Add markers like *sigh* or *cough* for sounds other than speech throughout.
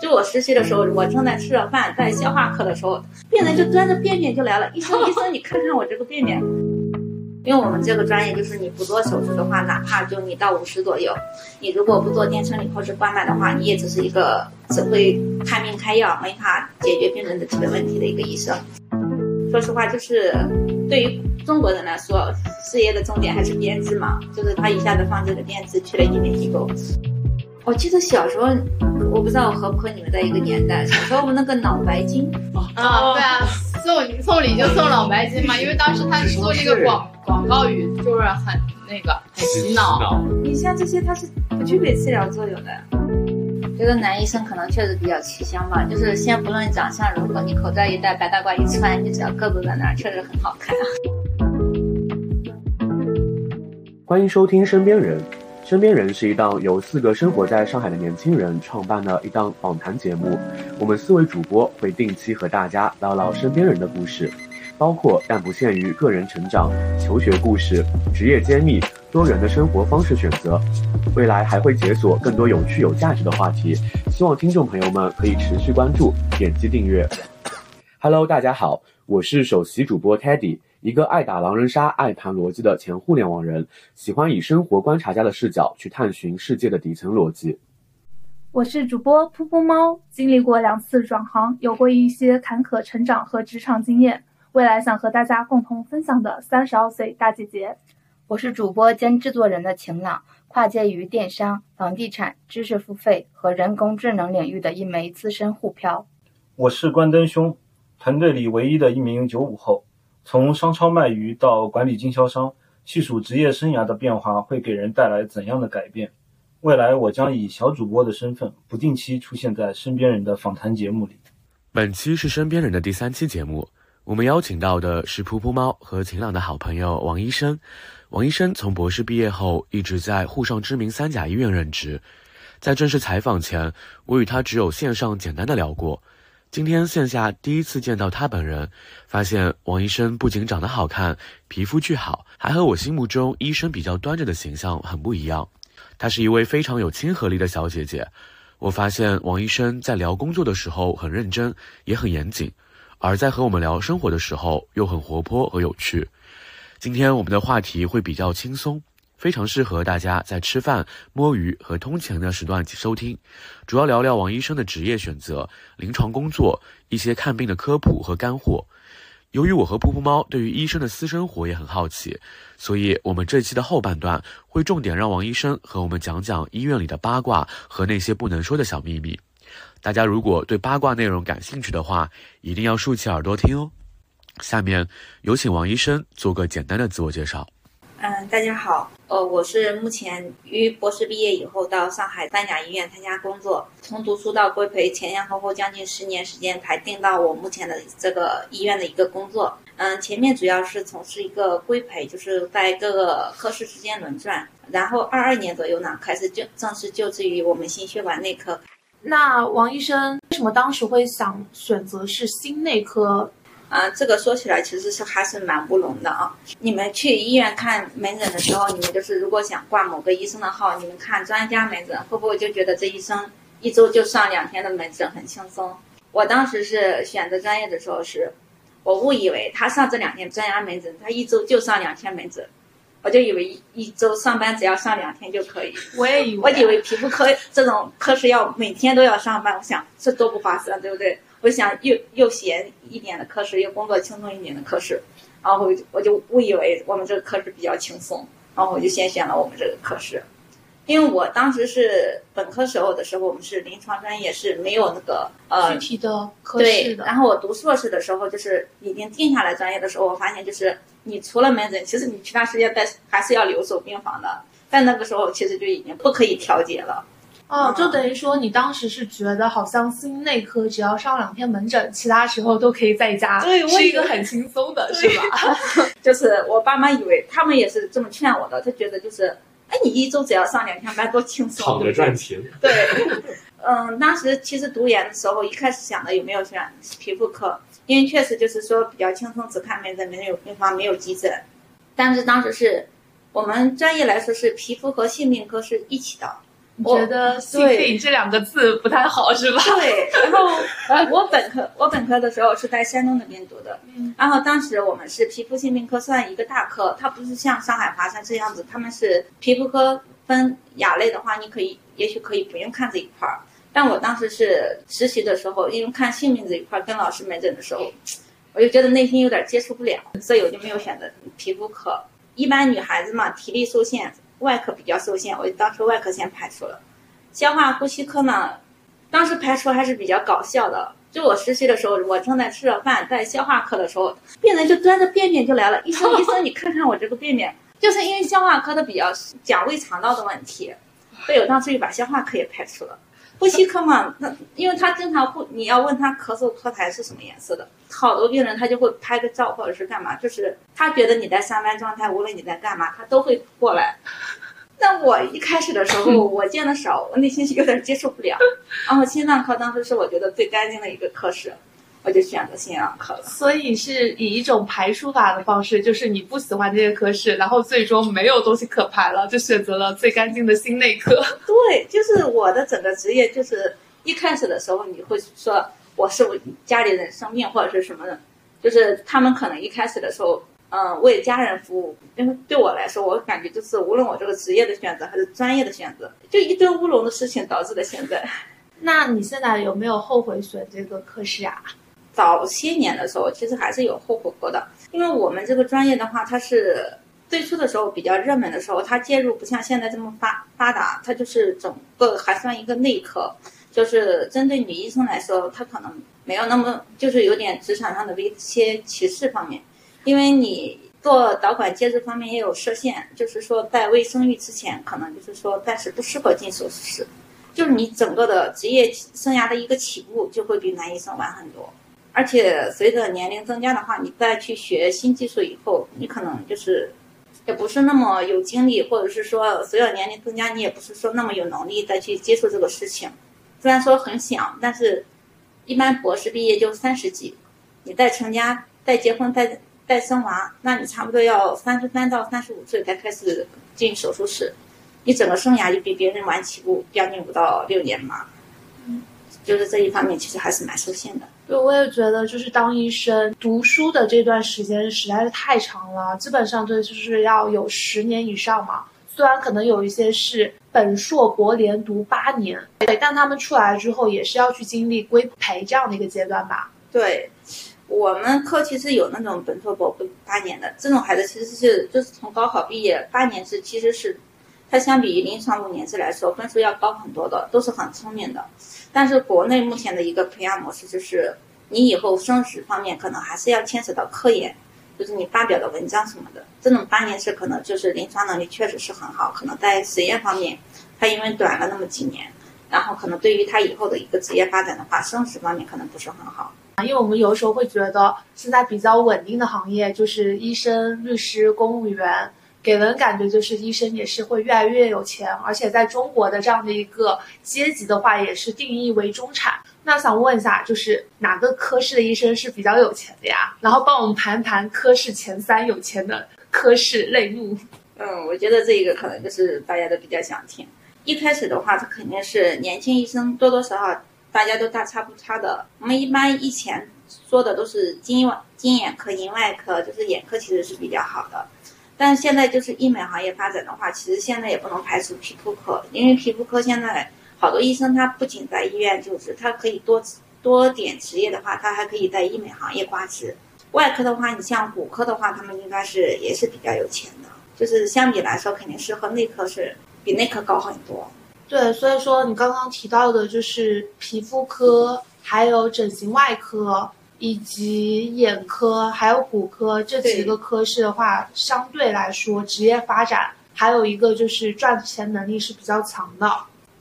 就我实习的时候，我正在吃着饭，在消化科的时候，病人就端着便便就来了，医生医生，你看看我这个便便。因为我们这个专业就是你不做手术的话，哪怕就你到五十左右，你如果不做电生理或是冠脉的话，你也只是一个只会看病开药，没法解决病人的基本问题的一个医生。说实话，就是对于中国人来说，事业的重点还是编制嘛，就是他一下子放这个编制去了医美机构。我记得小时候，我不知道我和不和你们在一个年代。小时候我们那个脑白金啊，对啊，送送礼就送脑白金嘛，因为当时他做那个广广告语就是很那个很洗脑。你像这些，它是不具备治疗作用的。觉得男医生可能确实比较吃香吧，就是先不论长相如何，你口罩一戴，白大褂一穿，你只要个子在那儿，确实很好看。啊欢迎收听《身边人》。身边人是一档由四个生活在上海的年轻人创办的一档访谈节目。我们四位主播会定期和大家唠唠身边人的故事，包括但不限于个人成长、求学故事、职业揭秘、多元的生活方式选择。未来还会解锁更多有趣有价值的话题，希望听众朋友们可以持续关注、点击订阅。Hello，大家好，我是首席主播 Teddy。一个爱打狼人杀、爱谈逻辑的前互联网人，喜欢以生活观察家的视角去探寻世界的底层逻辑。我是主播噗噗猫，经历过两次转行，有过一些坎坷成长和职场经验，未来想和大家共同分享的三十二岁大姐姐。我是主播兼制作人的晴朗，跨界于电商、房地产、知识付费和人工智能领域的一枚资深沪漂。我是关灯兄，团队里唯一的一名九五后。从商超卖鱼到管理经销商，细数职业生涯的变化会给人带来怎样的改变？未来我将以小主播的身份，不定期出现在身边人的访谈节目里。本期是身边人的第三期节目，我们邀请到的是噗噗猫和晴朗的好朋友王医生。王医生从博士毕业后一直在沪上知名三甲医院任职，在正式采访前，我与他只有线上简单的聊过。今天线下第一次见到他本人，发现王医生不仅长得好看，皮肤巨好，还和我心目中医生比较端着的形象很不一样。她是一位非常有亲和力的小姐姐。我发现王医生在聊工作的时候很认真，也很严谨，而在和我们聊生活的时候又很活泼和有趣。今天我们的话题会比较轻松。非常适合大家在吃饭、摸鱼和通勤的时段收听，主要聊聊王医生的职业选择、临床工作、一些看病的科普和干货。由于我和噗噗猫对于医生的私生活也很好奇，所以我们这期的后半段会重点让王医生和我们讲讲医院里的八卦和那些不能说的小秘密。大家如果对八卦内容感兴趣的话，一定要竖起耳朵听哦。下面有请王医生做个简单的自我介绍。嗯，大家好，呃，我是目前于博士毕业以后到上海三甲医院参加工作，从读书到规培前前后后将近十年时间才定到我目前的这个医院的一个工作。嗯，前面主要是从事一个规培，就是在各个科室之间轮转，然后二二年左右呢开始就正式就职于我们心血管内科。那王医生为什么当时会想选择是心内科？啊，这个说起来其实是还是蛮乌龙的啊！你们去医院看门诊的时候，你们就是如果想挂某个医生的号，你们看专家门诊，会不会就觉得这医生一周就上两天的门诊很轻松？我当时是选择专业的时候，是我误以为他上这两天专家门诊，他一周就上两天门诊，我就以为一一周上班只要上两天就可以。我也以为，我以为皮肤科这种科室要每天都要上班，我想这多不划算，对不对？我想又又闲一点的科室，又工作轻松一点的科室，然后我就误以为我们这个科室比较轻松，然后我就先选了我们这个科室，因为我当时是本科时候的时候，我们是临床专业是没有那个呃具体的科室的。然后我读硕士的时候，就是已经定下来专业的时候，我发现就是你除了门诊，其实你其他时间在还是要留守病房的，但那个时候其实就已经不可以调节了。哦，就等于说你当时是觉得好像心内科只要上两天门诊，其他时候都可以在家，对是一个很轻松的，是吧？*laughs* 就是我爸妈以为他们也是这么劝我的，他觉得就是，哎，你一周只要上两天班多轻松，躺着赚钱。对，嗯，当时其实读研的时候，一开始想的有没有选皮肤科，因为确实就是说比较轻松，只看门诊，没有病房，没有急诊。但是当时是我们专业来说是皮肤和性病科是一起的。你觉得“心病”这两个字不太好是吧？对。然后我本科我本科的时候是在山东那边读的，然后当时我们是皮肤性病科算一个大科，它不是像上海华山这样子，他们是皮肤科分亚类的话，你可以也许可以不用看这一块儿。但我当时是实习的时候，因为看性病这一块，跟老师门诊的时候，我就觉得内心有点接受不了，所以我就没有选择皮肤科。一般女孩子嘛，体力受限，外科比较受限，我就当时外科先排除了。消化呼吸科呢，当时排除还是比较搞笑的。就我实习的时候，我正在吃着饭，在消化科的时候，病人就端着便便就来了，医生医生，你看看我这个便便，就是因为消化科的比较讲胃肠道的问题，所以我当时就把消化科也排除了。呼吸科嘛，那因为他经常会，你要问他咳嗽脱痰是什么颜色的，好多病人他就会拍个照或者是干嘛，就是他觉得你在上班状态，无论你在干嘛，他都会过来。但我一开始的时候，我见的少，我内心是有点接受不了。然后心脏科当时是我觉得最干净的一个科室。我就选择心脏科了，所以是以一种排除法的方式，就是你不喜欢这些科室，然后最终没有东西可排了，就选择了最干净的心内科。*laughs* 对，就是我的整个职业，就是一开始的时候你会说我是家里人生病或者是什么的，就是他们可能一开始的时候，嗯，为家人服务。因为对我来说，我感觉就是无论我这个职业的选择还是专业的选择，就一堆乌龙的事情导致的现在。*laughs* 那你现在有没有后悔选这个科室啊？早些年的时候，其实还是有后悔过的，因为我们这个专业的话，它是最初的时候比较热门的时候，它介入不像现在这么发发达，它就是整个还算一个内科，就是针对女医生来说，它可能没有那么就是有点职场上的一些歧视方面，因为你做导管介入方面也有设限，就是说在未生育之前，可能就是说暂时不适合进手术室，就是你整个的职业生涯的一个起步就会比男医生晚很多。而且随着年龄增加的话，你再去学新技术以后，你可能就是也不是那么有精力，或者是说随着年龄增加，你也不是说那么有能力再去接触这个事情。虽然说很想，但是一般博士毕业就三十几，你再成家、再结婚、再再生娃，那你差不多要三十三到三十五岁才开始进手术室，你整个生涯就比别人晚起步将近五到六年嘛。嗯，就是这一方面其实还是蛮受限的。对，我也觉得，就是当医生读书的这段时间实在是太长了，基本上对，就是要有十年以上嘛。虽然可能有一些是本硕博连读八年，对，但他们出来之后也是要去经历规培这样的一个阶段吧。对，我们科其实有那种本硕博八年的这种孩子，其实是就是从高考毕业八年是，其实是。它相比于临床五年制来说，分数要高很多的，都是很聪明的。但是国内目前的一个培养模式就是，你以后升职方面可能还是要牵扯到科研，就是你发表的文章什么的。这种八年制可能就是临床能力确实是很好，可能在实验方面，它因为短了那么几年，然后可能对于他以后的一个职业发展的话，升职方面可能不是很好。因为我们有时候会觉得，现在比较稳定的行业就是医生、律师、公务员。给人感觉就是医生也是会越来越有钱，而且在中国的这样的一个阶级的话，也是定义为中产。那想问一下，就是哪个科室的医生是比较有钱的呀？然后帮我们盘盘科室前三有钱的科室类目。嗯，我觉得这一个可能就是大家都比较想听。一开始的话，他肯定是年轻医生，多多少少大家都大差不差的。我们一般以前说的都是金金眼科、银外科，就是眼科其实是比较好的。但现在就是医美行业发展的话，其实现在也不能排除皮肤科，因为皮肤科现在好多医生他不仅在医院就职，他可以多多点职业的话，他还可以在医美行业挂职。外科的话，你像骨科的话，他们应该是也是比较有钱的，就是相比来说肯定是和内科是比内科高很多。对，所以说你刚刚提到的就是皮肤科，还有整形外科。以及眼科还有骨科这几个科室的话，相对来说职业发展还有一个就是赚钱能力是比较强的。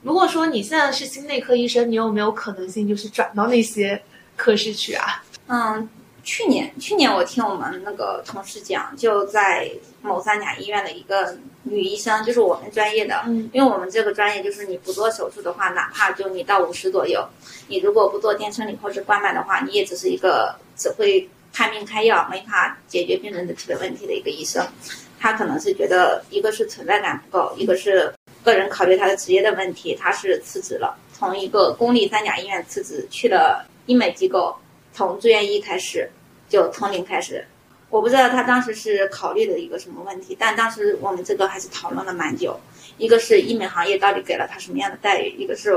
如果说你现在是心内科医生，你有没有可能性就是转到那些科室去啊？嗯。去年，去年我听我们那个同事讲，就在某三甲医院的一个女医生，就是我们专业的，嗯，因为我们这个专业就是你不做手术的话，哪怕就你到五十左右，你如果不做电生理或者冠脉的话，你也只是一个只会看病开药，没法解决病人的基本问题的一个医生。他可能是觉得，一个是存在感不够，一个是个人考虑他的职业的问题，他是辞职了，从一个公立三甲医院辞职，去了医美机构，从住院医开始，就从零开始。我不知道他当时是考虑的一个什么问题，但当时我们这个还是讨论了蛮久。一个是医美行业到底给了他什么样的待遇，一个是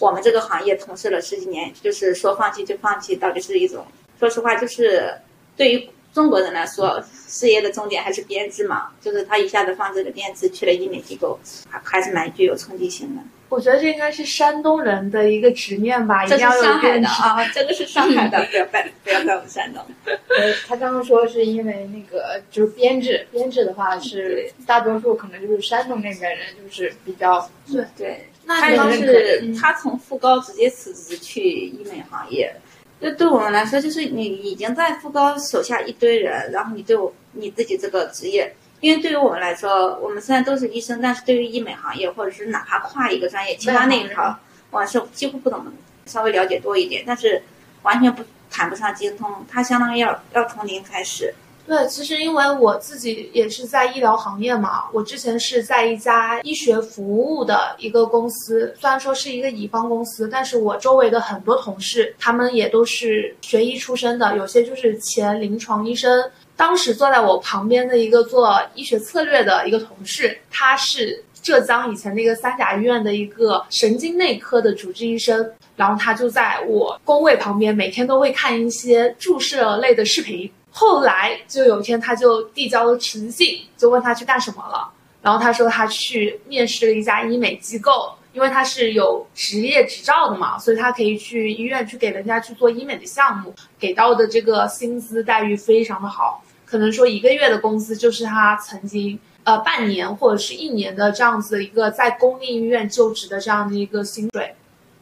我们这个行业从事了十几年，就是说放弃就放弃，到底是一种，说实话，就是对于中国人来说，事业的终点还是编制嘛，就是他一下子放这个编制去了医美机构，还还是蛮具有冲击性的。我觉得这应该是山东人的一个执念吧，一定要有这是上海编制。的啊，这个是上海的，不要怪不要怪我们山东。呃，他刚刚说是因为那个就是编制，编制的话是大多数可能就是山东那边人就是比较对，那他当你们时嗯他从副高直接辞职去医美行业，就对我们来说，就是你已经在副高手下一堆人，然后你对我你自己这个职业，因为对于我们来说，我们虽然都是医生，但是对于医美行业或者是哪怕跨一个专业，其他那一条，我是几乎不怎么，稍微了解多一点，但是完全不谈不上精通，它相当于要要从零开始。对，其实因为我自己也是在医疗行业嘛，我之前是在一家医学服务的一个公司，虽然说是一个乙方公司，但是我周围的很多同事，他们也都是学医出身的，有些就是前临床医生。当时坐在我旁边的一个做医学策略的一个同事，他是浙江以前那个三甲医院的一个神经内科的主治医生，然后他就在我工位旁边，每天都会看一些注射类的视频。后来就有一天，他就递交了辞信，就问他去干什么了。然后他说他去面试了一家医美机构，因为他是有职业执照的嘛，所以他可以去医院去给人家去做医美的项目，给到的这个薪资待遇非常的好，可能说一个月的工资就是他曾经呃半年或者是一年的这样子的一个在公立医院就职的这样的一个薪水。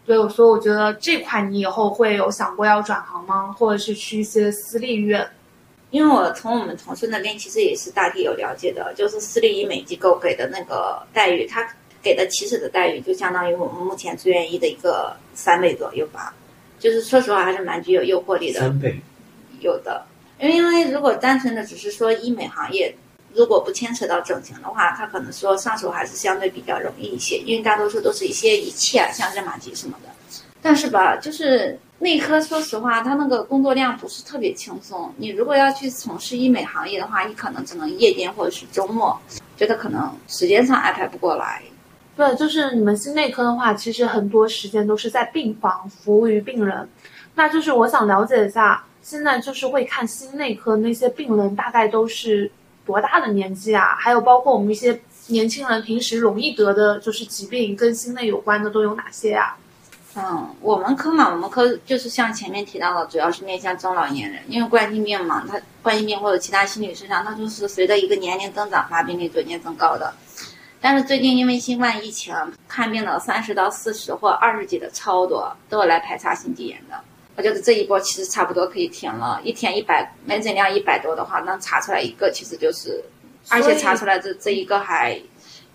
对，所以我觉得这块你以后会有想过要转行吗？或者是去一些私立医院？因为我从我们同事那边其实也是大体有了解的，就是私立医美机构给的那个待遇，他给的起始的待遇就相当于我们目前住院医的一个三倍左右吧，就是说实话还是蛮具有诱惑力的。三倍，有的，因为如果单纯的只是说医美行业，如果不牵扯到整形的话，它可能说上手还是相对比较容易一些，因为大多数都是一些仪器啊，像热玛吉什么的。但是吧，就是内科，说实话，它那个工作量不是特别轻松。你如果要去从事医美行业的话，你可能只能夜间或者是周末，觉得可能时间上安排不过来。对，就是你们心内科的话，其实很多时间都是在病房服务于病人。那就是我想了解一下，现在就是会看心内科那些病人大概都是多大的年纪啊？还有包括我们一些年轻人平时容易得的就是疾病跟心内有关的都有哪些啊？嗯，我们科嘛，我们科就是像前面提到的，主要是面向中老年人，因为冠心病嘛，它冠心病或者其他心理失常，它就是随着一个年龄增长，发病率逐渐增高的。但是最近因为新冠疫情，看病的三十到四十或二十几的超多，都有来排查心肌炎的。我觉得这一波其实差不多可以停了，一天一百门诊量一百多的话，能查出来一个，其实就是，而且查出来这这一个还，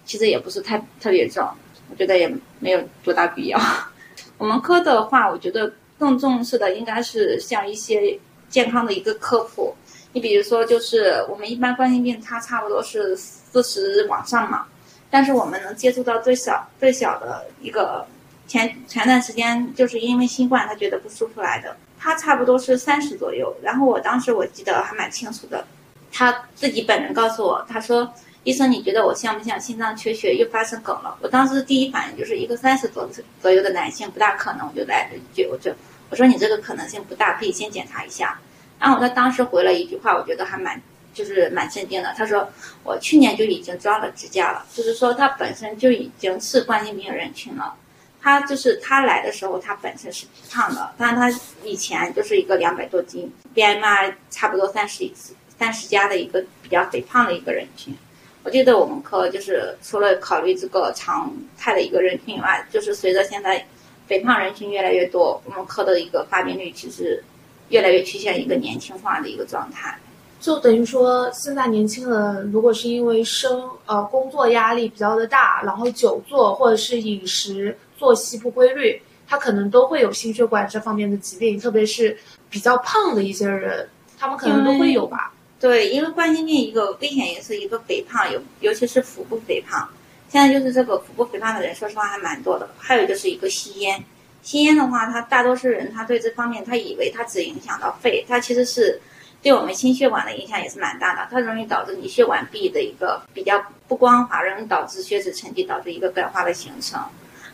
其实也不是太特别重，我觉得也没有多大必要。*laughs* 我们科的话，我觉得更重视的应该是像一些健康的一个科普。你比如说，就是我们一般冠心病，它差不多是四十往上嘛，但是我们能接触到最小最小的一个，前前段时间就是因为新冠，他觉得不舒服来的，他差不多是三十左右。然后我当时我记得还蛮清楚的，他自己本人告诉我，他说。医生，你觉得我像不像心脏缺血又发生梗了？我当时第一反应就是一个三十左左右的男性不大可能，我就来了一句，我就我说你这个可能性不大，可以先检查一下。然后他当时回了一句话，我觉得还蛮就是蛮镇定的。他说我去年就已经装了支架了，就是说他本身就已经是冠心病人群了。他就是他来的时候，他本身是胖的，但是他以前就是一个两百多斤，BMI 差不多三十三十加的一个比较肥胖的一个人群。我记得我们科就是除了考虑这个常态的一个人群以外，就是随着现在肥胖人群越来越多，我们科的一个发病率其实越来越趋向一个年轻化的一个状态。就等于说，现在年轻人如果是因为生呃工作压力比较的大，然后久坐或者是饮食作息不规律，他可能都会有心血管这方面的疾病，特别是比较胖的一些人，他们可能都会有吧。对，因为冠心病一个危险因素，一个肥胖，尤尤其是腹部肥胖。现在就是这个腹部肥胖的人，说实话还蛮多的。还有就是一个吸烟，吸烟的话，他大多数人他对这方面他以为他只影响到肺，他其实是对我们心血管的影响也是蛮大的。它容易导致你血管壁的一个比较不光滑，容易导致血脂沉积，导致一个钙化的形成。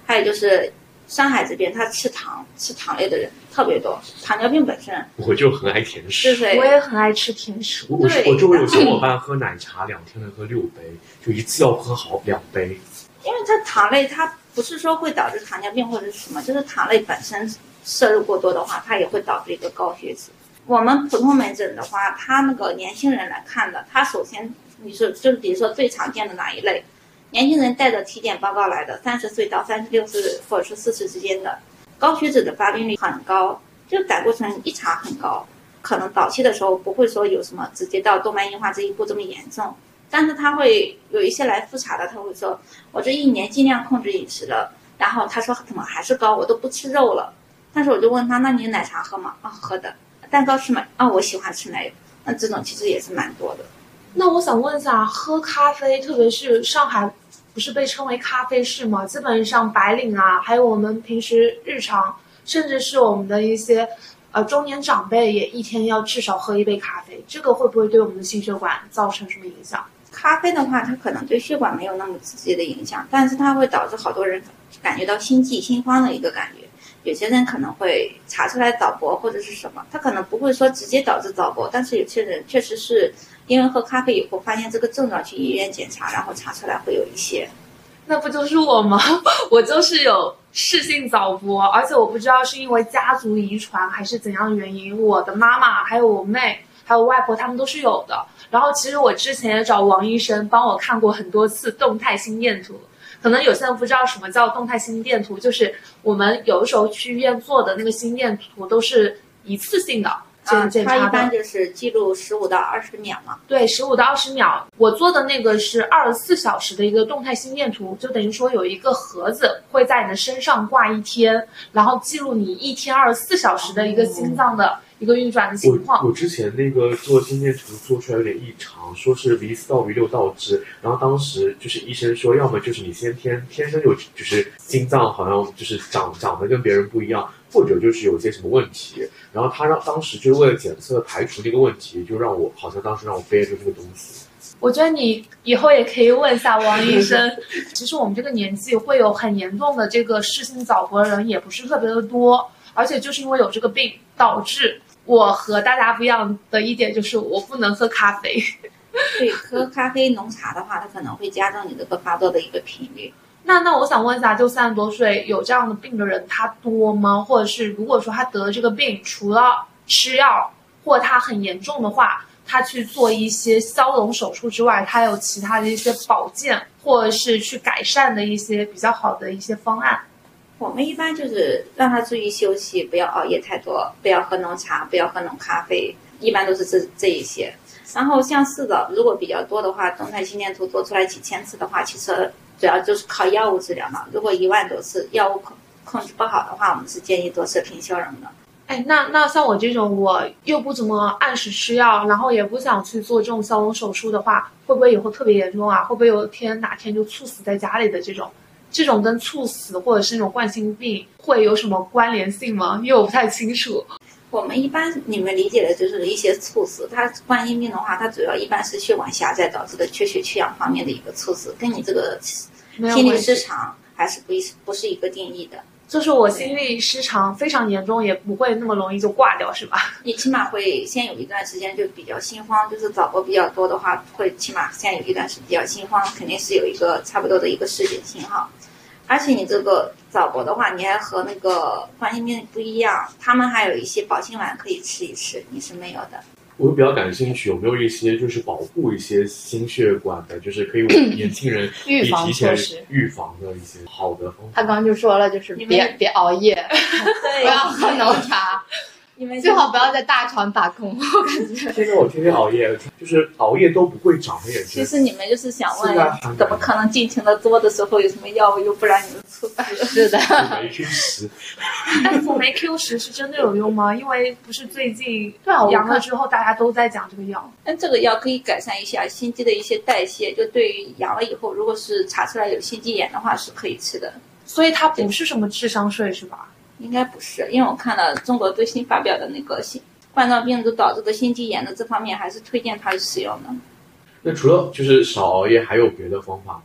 还有就是上海这边，他吃糖吃糖类的人特别多，糖尿病本身我就很爱甜食。是谁？我也很爱吃甜食。我我对我周围有小伙伴喝奶茶，两天能喝六杯，就一次要喝好两杯。因为它糖类，它不是说会导致糖尿病或者是什么，就是糖类本身摄入过多的话，它也会导致一个高血脂。我们普通门诊的话，他那个年轻人来看的，他首先你是就是比如说最常见的哪一类，年轻人带着体检报告来的，三十岁到三十六岁或者是四十之间的，高血脂的发病率很高，就胆固醇一查很高，可能早期的时候不会说有什么直接到动脉硬化这一步这么严重，但是他会有一些来复查的，他会说我这一年尽量控制饮食了，然后他说怎么还是高，我都不吃肉了，但是我就问他，那你奶茶喝吗？啊，喝的。蛋糕吃吗？啊，我喜欢吃奶油。那这种其实也是蛮多的。那我想问一下，喝咖啡，特别是上海，不是被称为咖啡市吗？基本上白领啊，还有我们平时日常，甚至是我们的一些呃中年长辈，也一天要至少喝一杯咖啡。这个会不会对我们的心血管造成什么影响？咖啡的话，它可能对血管没有那么直接的影响，但是它会导致好多人感觉到心悸、心慌的一个感觉。有些人可能会查出来早搏或者是什么，他可能不会说直接导致早搏，但是有些人确实是因为喝咖啡以后发现这个症状，去医院检查，然后查出来会有一些。那不就是我吗？*laughs* 我就是有室性早搏，而且我不知道是因为家族遗传还是怎样原因，我的妈妈还有我妹还有外婆他们都是有的。然后其实我之前也找王医生帮我看过很多次动态心电图。可能有些人不知道什么叫动态心电图，就是我们有的时候去医院做的那个心电图都是一次性的，啊，检查它一般。就是记录十五到二十秒嘛。对，十五到二十秒。我做的那个是二十四小时的一个动态心电图，就等于说有一个盒子会在你的身上挂一天，然后记录你一天二十四小时的一个心脏的一个运转的情况。我我之前那个做心电图做出来有点异常，说是 V 四到 V 六倒置，然后当时就是医生说，要么就是你先天天生有就是心脏好像就是长长得跟别人不一样，或者就是有些什么问题，然后他让当时就是为了检测排除这个问题，就让我好像当时让我背着这个东西。我觉得你以后也可以问一下王医生。*laughs* 其实我们这个年纪会有很严重的这个室性早搏的人也不是特别的多，而且就是因为有这个病，导致我和大家不一样的一点就是我不能喝咖啡。对，喝咖啡、浓茶的话，它可能会加重你这个发作的一个频率。那那我想问一下，就三十多岁有这样的病的人，他多吗？或者是如果说他得了这个病，除了吃药或他很严重的话，他去做一些消融手术之外，他有其他的一些保健或者是去改善的一些比较好的一些方案？我们一般就是让他注意休息，不要熬夜太多，不要喝浓茶，不要喝浓咖啡，一般都是这这一些。然后像四早如果比较多的话，动态心电图做出来几千次的话，其实主要就是靠药物治疗嘛。如果一万多次药物控控制不好的话，我们是建议多射频消融的。哎，那那像我这种，我又不怎么按时吃药，然后也不想去做这种消融手术的话，会不会以后特别严重啊？会不会有天哪天就猝死在家里的这种？这种跟猝死或者是那种冠心病会有什么关联性吗？因为我不太清楚。我们一般你们理解的就是一些猝死，它冠心病的话，它主要一般是血管狭窄导致的缺血缺氧方面的一个猝死，跟你这个心律失常还是不一不是一个定义的。就是我心律失常非常严重，也不会那么容易就挂掉，是吧？你起码会先有一段时间就比较心慌，就是早搏比较多的话，会起码先有一段时间比较心慌，肯定是有一个差不多的一个视觉信号。而且你这个早搏的话，你还和那个冠心病不一样，他们还有一些保心丸可以吃一吃，你是没有的。我比较感兴趣，有没有一些就是保护一些心血管的，就是可以为年轻人 *laughs* 预防提前措施预防的一些好的方法？他刚刚就说了，就是你别别熬夜，*laughs* *laughs* 对不要喝浓茶。你们最好不要在大厂打工，我感觉。*laughs* 现在我天天熬夜，就是熬夜都不会长黑眼圈。其实你们就是想问怎么可能尽情的多的时候有什么药物又不让你们猝死？是的，没去十，*laughs* 但辅酶 Q 十是真的有用吗？因为不是最近对啊，我阳了之后大家都在讲这个药。但这个药可以改善一下心肌的一些代谢，就对于阳了以后，如果是查出来有心肌炎的话，是可以吃的。所以它不是什么智商税是吧？应该不是，因为我看了中国最新发表的那个心冠状病毒导致的心肌炎的这方面，还是推荐它使用的。那除了就是少熬夜，还有别的方法吗？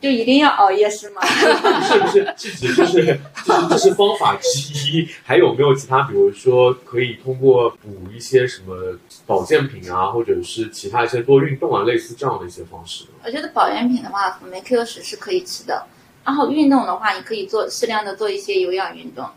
就一定要熬夜是吗？不是不是，是指就是就是这是方法之一，还有没有其他？比如说可以通过补一些什么保健品啊，或者是其他一些多运动啊，类似这样的一些方式？我觉得保健品的话，辅酶 Q 十是可以吃的。然后运动的话，你可以做适量的做一些有氧运动，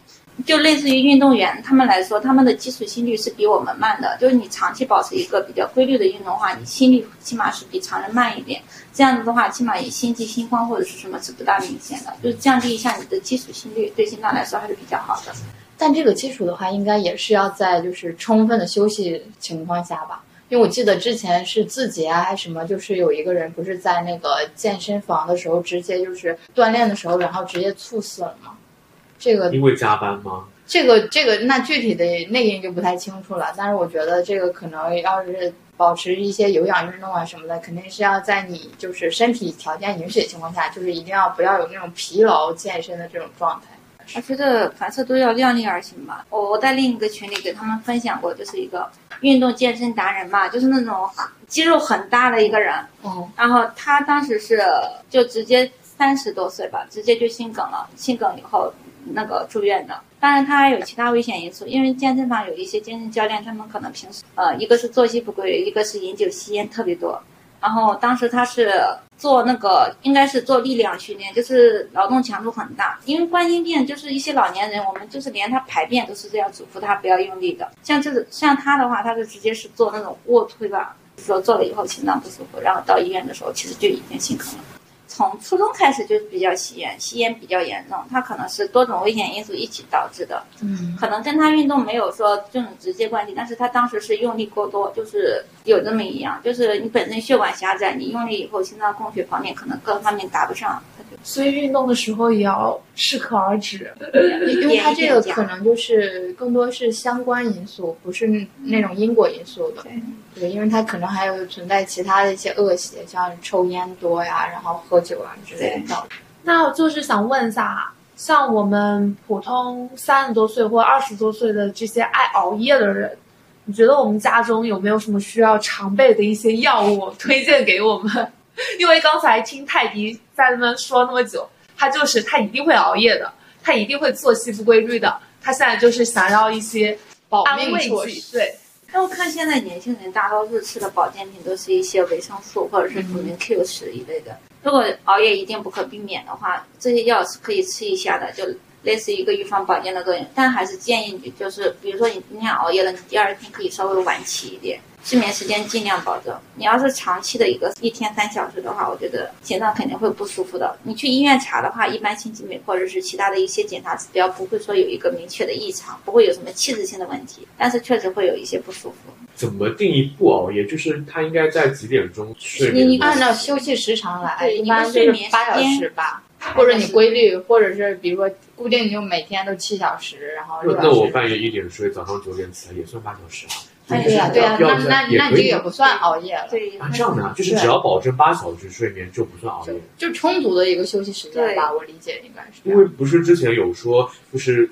就类似于运动员他们来说，他们的基础心率是比我们慢的。就是你长期保持一个比较规律的运动的话，你心率起码是比常人慢一点。这样子的话，起码你心悸、心慌或者是什么是不大明显的，就是降低一下你的基础心率，对心脏来说还是比较好的。但这个基础的话，应该也是要在就是充分的休息情况下吧。因为我记得之前是字节啊，还是什么，就是有一个人不是在那个健身房的时候，直接就是锻炼的时候，然后直接猝死了吗？这个因为加班吗？这个这个，那具体的内因就不太清楚了。但是我觉得这个可能要是保持一些有氧运动啊什么的，肯定是要在你就是身体条件允许的情况下，就是一定要不要有那种疲劳健身的这种状态。我觉得凡事都要量力而行吧。我我在另一个群里给他们分享过，就是一个运动健身达人嘛，就是那种肌肉很大的一个人。哦，然后他当时是就直接三十多岁吧，直接就心梗了，心梗以后那个住院的。当然他还有其他危险因素，因为健身房有一些健身教练，他们可能平时呃一个是作息不规律，一个是饮酒吸烟特别多。然后当时他是做那个应该是做力量训练，就是劳动强度很大。因为冠心病就是一些老年人，我们就是连他排便都是这样嘱咐他不要用力的。像这个像他的话，他是直接是做那种卧推吧，说做了以后心脏不舒服，然后到医院的时候其实就已经心梗了。从初中开始就比较吸烟，吸烟比较严重，他可能是多种危险因素一起导致的。嗯，可能跟他运动没有说这种直接关系，但是他当时是用力过多，就是有这么一样，就是你本身血管狭窄，你用力以后心脏供血方面可能各方面达不上，所以运动的时候也要适可而止。因为它这个可能就是更多是相关因素，不是那种因果因素的。对对，因为它可能还有存在其他的一些恶习，像抽烟多呀，然后喝酒啊之类的。那就是想问一下，像我们普通三十多岁或二十多岁的这些爱熬夜的人，你觉得我们家中有没有什么需要常备的一些药物推荐给我们？*laughs* 因为刚才听泰迪在那边说那么久，他就是他一定会熬夜的，他一定会作息不规律的，他现在就是想要一些保安慰命措剂，施。对。那我看现在年轻人大多数吃的保健品都是一些维生素或者是辅酶 Q 十一类的。如果熬夜一定不可避免的话，这些药是可以吃一下的，就类似一个预防保健的作用。但还是建议你，就是比如说你今天熬夜了，你第二天可以稍微晚起一点，睡眠时间尽量保证。你要是长期的一个一天三小时的话，我觉得心脏肯定会不舒服的。你去医院查的话，一般心肌酶或者是其他的一些检查指标不会说有一个明确的异常，不会有什么器质性的问题，但是确实会有一些不舒服。怎么定义不熬夜？就是他应该在几点钟睡眠？你按照休息时长来，对一般睡眠是八小时吧，或者你规律，或者是比如说固定你就每天都七小时，然后。那我半夜一点睡，早上九点起来也算八小时啊。哎对呀、对呀、要那那那这个也不算熬夜了，对啊，这样的啊，就是只要保证八小时睡眠就不算熬夜。就充足的一个休息时间吧，我理解应该是。因为不是之前有说，就是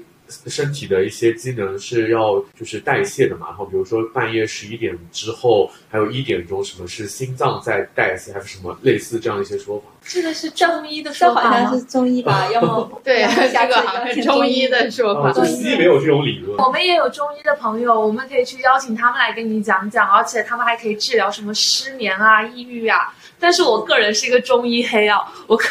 身体的一些机能是要就是代谢的嘛，然后比如说半夜十一点之后，还有一点钟，什么是心脏在代谢，还是什么类似这样一些说法？这个是中医的这说法吗好像是？中医吧？*laughs* 要么对，下这个好像是中医的说法。啊，就西医没有这种理论。我们也有中医的朋友，我们可以去邀请他们来跟你讲讲，而且他们还可以治疗什么失眠啊、抑郁啊。但是我个人是一个中医黑啊，我可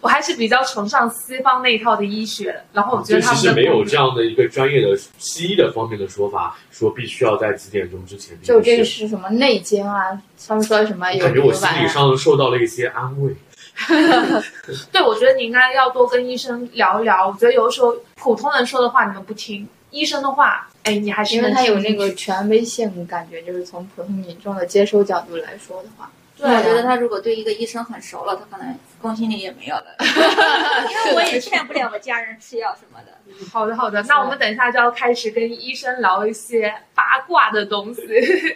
我还是比较崇尚西方那一套的医学，然后我觉得他们的其实没有这样的一个专业的西医的方面的说法，说必须要在几点钟之前。就这个是什么内经啊？他们说什么有感觉我心理上受到了一些安慰。*laughs* 对，我觉得你应该要多跟医生聊一聊。我觉得有的时候普通人说的话你们不听，医生的话，哎，你还是因为他有那个权威性，感觉就是从普通民众的接收角度来说的话，对，我觉得他如果对一个医生很熟了，他可能公信力也没有了。*laughs* 因为我也劝不了我家人吃药什么的。好的，好的，那我们等一下就要开始跟医生聊一些八卦的东西。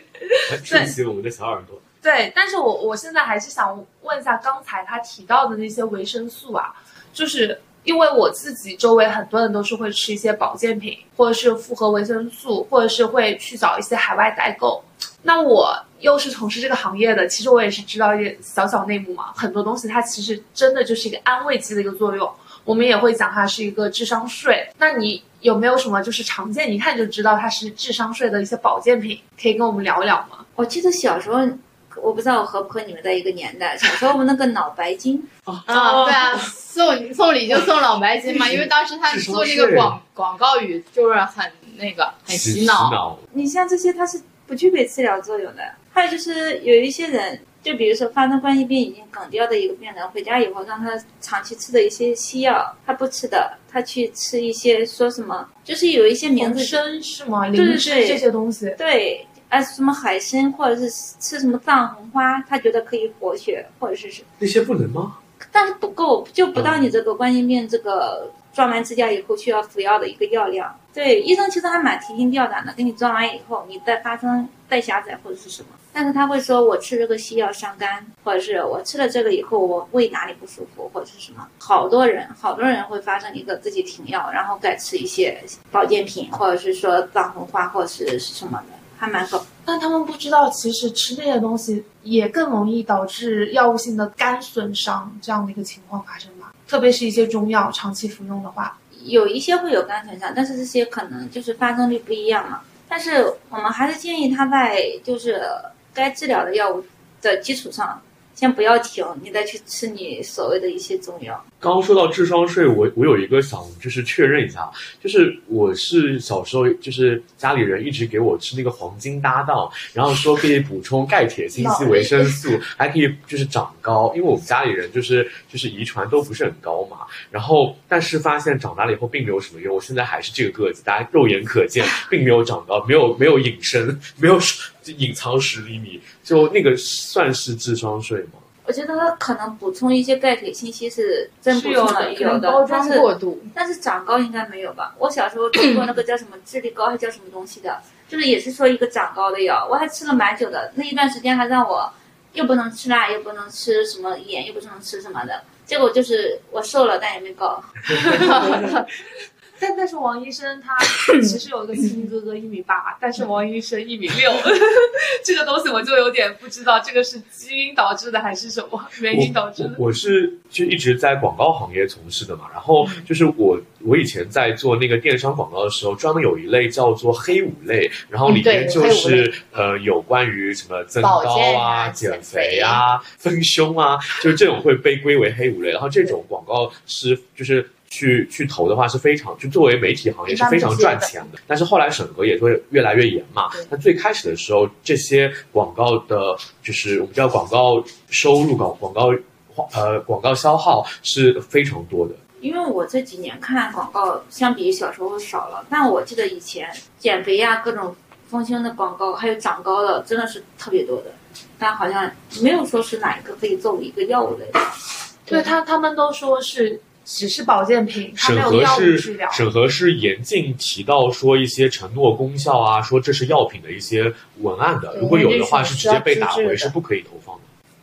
*laughs* 顺起我们的小耳朵。对，但是我我现在还是想问一下刚才他提到的那些维生素啊，就是因为我自己周围很多人都是会吃一些保健品，或者是复合维生素，或者是会去找一些海外代购。那我又是从事这个行业的，其实我也是知道一点小小内幕嘛，很多东西它其实真的就是一个安慰剂的一个作用。我们也会讲它是一个智商税。那你有没有什么就是常见，你一看就知道它是智商税的一些保健品，可以跟我们聊一聊吗？我记得小时候，我不知道我和不和你们在一个年代。小时候我们那个脑白金，*laughs* 啊，对啊，送送礼就送脑白金嘛，因为当时他做那个广广告语就是很那个很洗脑，脑，你像这些它是不具备治疗作用的。还有就是有一些人，就比如说发生冠心病已经梗掉的一个病人，回家以后让他长期吃的一些西药，他不吃的，他去吃一些说什么，就是有一些名名字参是吗？对灵芝对这些东西。对，啊什么海参或者是吃什么藏红花，他觉得可以活血，或者是是，那些不能吗？但是不够，就不到你这个冠心病这个装完支架以后需要服药的一个药量。对，医生其实还蛮提心吊胆的，给你装完以后，你再发生带狭窄或者是什么，但是他会说我吃这个西药伤肝，或者是我吃了这个以后我胃哪里不舒服，或者是什么。好多人，好多人会发生一个自己停药，然后改吃一些保健品，或者是说藏红花或者是是什么的，还蛮好但他们不知道，其实吃这些东西也更容易导致药物性的肝损伤这样的一个情况发生吧。特别是一些中药长期服用的话，有一些会有肝损伤，但是这些可能就是发生率不一样嘛。但是我们还是建议他在就是该治疗的药物的基础上，先不要停，你再去吃你所谓的一些中药。刚刚说到智商税，我我有一个想就是确认一下，就是我是小时候就是家里人一直给我吃那个黄金搭档，然后说可以补充钙、铁、锌、硒、维生素，*laughs* 还可以就是长高，因为我们家里人就是就是遗传都不是很高嘛，然后但是发现长大了以后并没有什么用，我现在还是这个个子，大家肉眼可见，*laughs* 并没有长高，没有没有隐身，没有 *laughs* 隐藏十厘米，就那个算是智商税吗？我觉得它可能补充一些钙、铁、信息是真补充了，有的包，装但是过度。但是长高应该没有吧？我小时候吃过那个叫什么智力高还叫什么东西的，就是也是说一个长高的药，我还吃了蛮久的。那一段时间还让我又不能吃辣，又不能吃什么盐，又不能吃什么的，结果就是我瘦了，但也没高。*laughs* *laughs* 但但是王医生他 *coughs* 其实有一个亲哥哥一米八，但是王医生一米六，*laughs* 这个东西我就有点不知道，这个是基因导致的还是什么原因导致的？我我是就一直在广告行业从事的嘛，然后就是我我以前在做那个电商广告的时候，专门有一类叫做黑五类，然后里面就是、呃有关于什么增高啊减肥啊、丰胸啊，就是这种会被归为黑五类，然后这种广告是就是。去去投的话是非常，就作为媒体行业是非常赚钱的，但是后来审核也会越来越严嘛对。那最开始的时候，这些广告的，就是我们叫广告收入、广广告呃广告消耗是非常多的。因为我这几年看广告，相比小时候少了，但我记得以前减肥呀、各种丰胸的广告，还有长高的，真的是特别多的，但好像没有说是哪一个可以作为一个药物类的。对他他们都说是只是保健品，它审核没有药物治是疗。审核是严禁提到说一些承诺功效啊，说这是药品的一些文案的。如果有的话，是是直接被打回，是不可以投放的。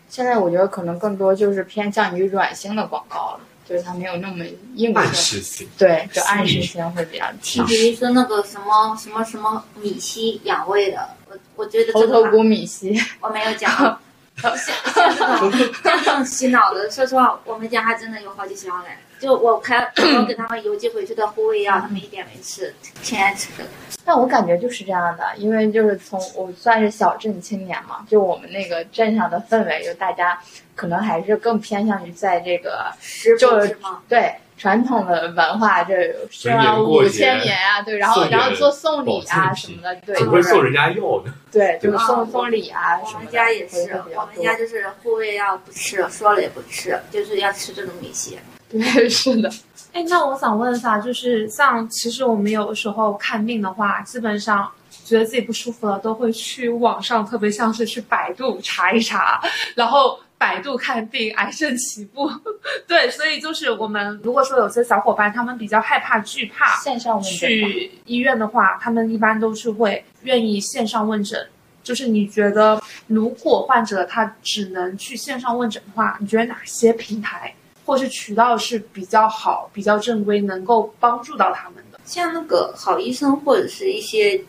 现在我觉得可能更多就是偏向于软性的广告了，就是它没有那么硬暗性，示性。对，就暗示性会比较你强。比如说那个什么什么什么米稀养胃的，我我觉得这个猴头菇米稀，我没有讲。*laughs* 像像洗脑的，说实话，我们家还真的有好几箱嘞。就我开我给他们邮寄回去的护卫药，他们一点没吃，挺爱吃的。但我感觉就是这样的，因为就是从我算是小镇青年嘛，就我们那个镇上的氛围，就大家可能还是更偏向于在这个就是？对传统的文化，这五千年啊，对，然后然后做送礼啊什么的，对，只会送人家药的。对，就是啊送送礼啊我们什么的，家也是我们家就是护卫要不吃，说了也不吃，就是要吃这种米线。对，是的。哎，那我想问一下，就是像其实我们有的时候看病的话，基本上觉得自己不舒服了，都会去网上，特别像是去百度查一查，然后百度看病，癌症起步。*laughs* 对，所以就是我们如果说有些小伙伴他们比较害怕、惧怕线上问诊去医院的话，他们一般都是会愿意线上问诊。就是你觉得，如果患者他只能去线上问诊的话，你觉得哪些平台或是渠道是比较好、比较正规，能够帮助到他们的？像那个好医生或者是一些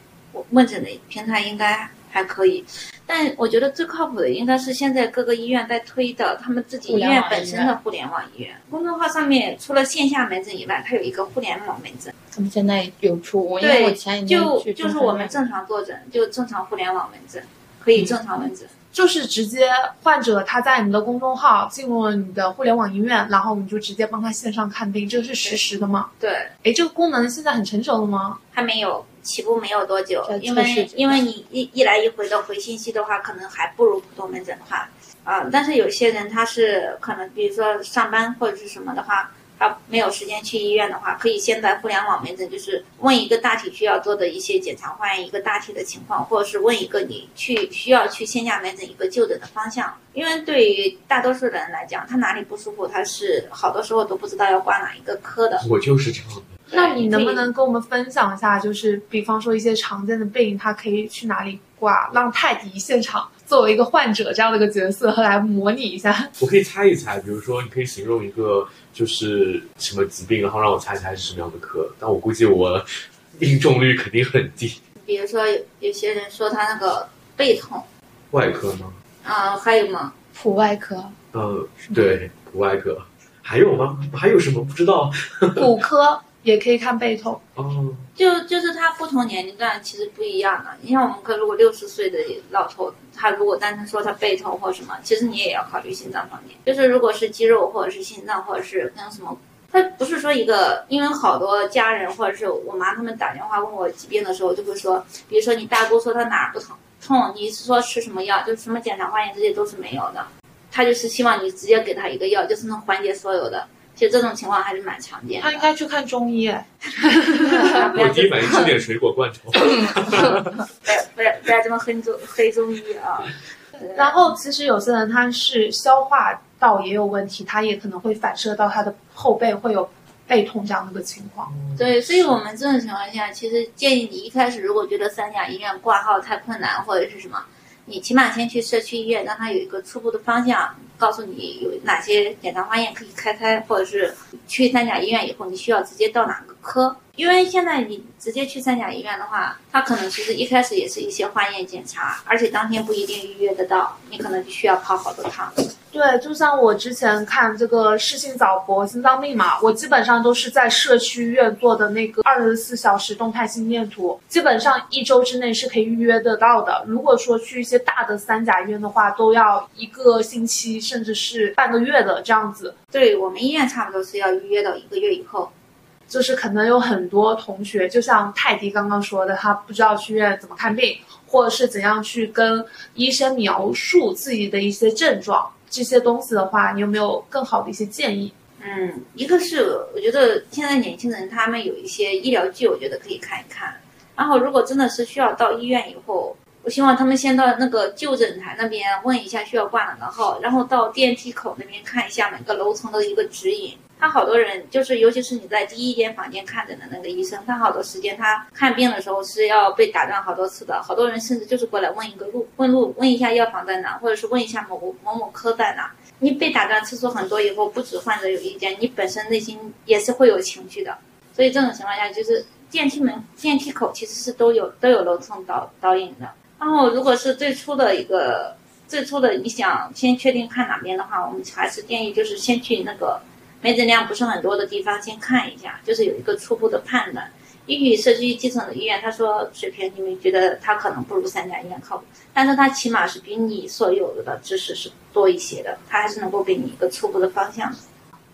问诊的平台，应该还可以。但我觉得最靠谱的应该是现在各个医院在推的，他们自己医院本身的互联网医院。公众号上面除了线下门诊以外，它有一个互联网门诊。他们现在有出，因为我对，前几天就就是我们正常坐诊，就正常互联网门诊，可以正常门诊。就是直接患者他在你的公众号进入了你的互联网医院，然后你就直接帮他线上看病，这个是实时的吗？对，哎，这个功能现在很成熟了吗？还没有起步没有多久，因为因为你一一来一回的回信息的话，可能还不如普通门诊快啊、但是有些人他是可能，比如说上班或者是什么的话，他没有时间去医院的话，可以先在互联网门诊，就是问一个大体需要做的一些检查，化验一个大体的情况，或者是问一个你去需要去线下门诊一个就诊的方向。因为对于大多数人来讲，他哪里不舒服，他是好多时候都不知道要挂哪一个科的。我就是这样的。那你能不能跟我们分享一下，就是比方说一些常见的病，他可以去哪里挂，让泰迪现场作为一个患者这样的一个角色来模拟一下？*laughs* 我可以猜一猜，比如说你可以形容一个就是什么疾病，然后让我猜猜是什么样的科，但我估计我 *laughs* 命中率肯定很低。比如说有有些人说他那个背痛，外科吗？啊、还有吗？普外科，嗯，对，普外科。还有吗？还有什么不知道？*laughs* 骨科也可以看背痛，哦，就就是他不同年龄段其实不一样的。你像我们科，如果六十岁的老头，他如果单纯说他背痛或什么，其实你也要考虑心脏方面。就是如果是肌肉或者是心脏或者是跟什么，他不是说一个，因为好多家人或者是我妈他们打电话问我疾病的时候，就会说，比如说你大姑说她哪儿不疼痛，你是说吃什么药，就是什么检查化验这些都是没有的。他就是希望你直接给他一个药，就是能缓解所有的。其实这种情况还是蛮常见的。他应该去看中医。*laughs* 我第一反应吃点水果罐头。不要 *laughs* 不要不要这么黑中黑中医啊！*laughs* 然后其实有些人他是消化道也有问题，他也可能会反射到他的后背会有背痛这样的一个情况。对，所以我们这种情况下，其实建议你一开始如果觉得三甲医院挂号太困难或者是什么，你起码先去社区医院，让他有一个初步的方向，告诉你有哪些检查化验可以开开，或者是去三甲医院以后，你需要直接到哪个科。因为现在你直接去三甲医院的话，他可能其实一开始也是一些化验检查，而且当天不一定预约得到，你可能就需要跑好多趟。对，就像我之前看这个室性早搏心脏病嘛，我基本上都是在社区医院做的那个二十四小时动态心电图，基本上一周之内是可以预约得到的。如果说去一些大的三甲医院的话，都要一个星期甚至是半个月的这样子。对我们医院差不多是要预约到一个月以后。就是可能有很多同学，就像泰迪刚刚说的，他不知道去医院怎么看病，或者是怎样去跟医生描述自己的一些症状，这些东西的话，你有没有更好的一些建议？嗯，一个是我觉得现在年轻人他们有一些医疗剧，我觉得可以看一看。然后如果真的是需要到医院以后，我希望他们先到那个就诊台那边问一下需要挂哪个号，然后到电梯口那边看一下每个楼层的一个指引。他好多人就是，尤其是你在第一间房间看诊的那个医生，他好多时间他看病的时候是要被打断好多次的。好多人甚至就是过来问一个路，问路，问一下药房在哪，或者是问一下某某某某科在哪。你被打断次数很多以后，不止患者有意见，你本身内心也是会有情绪的。所以这种情况下，就是电梯门、电梯口其实是都有都有楼层导导引的。然后如果是最初的一个最初的你想先确定看哪边的话，我们还是建议就是先去那个门诊量不是很多的地方先看一下，就是有一个初步的判断。也许社区基层的医院，他说水平你们觉得他可能不如三甲医院靠谱，但是他起码是比你所有的知识是多一些的，他还是能够给你一个初步的方向。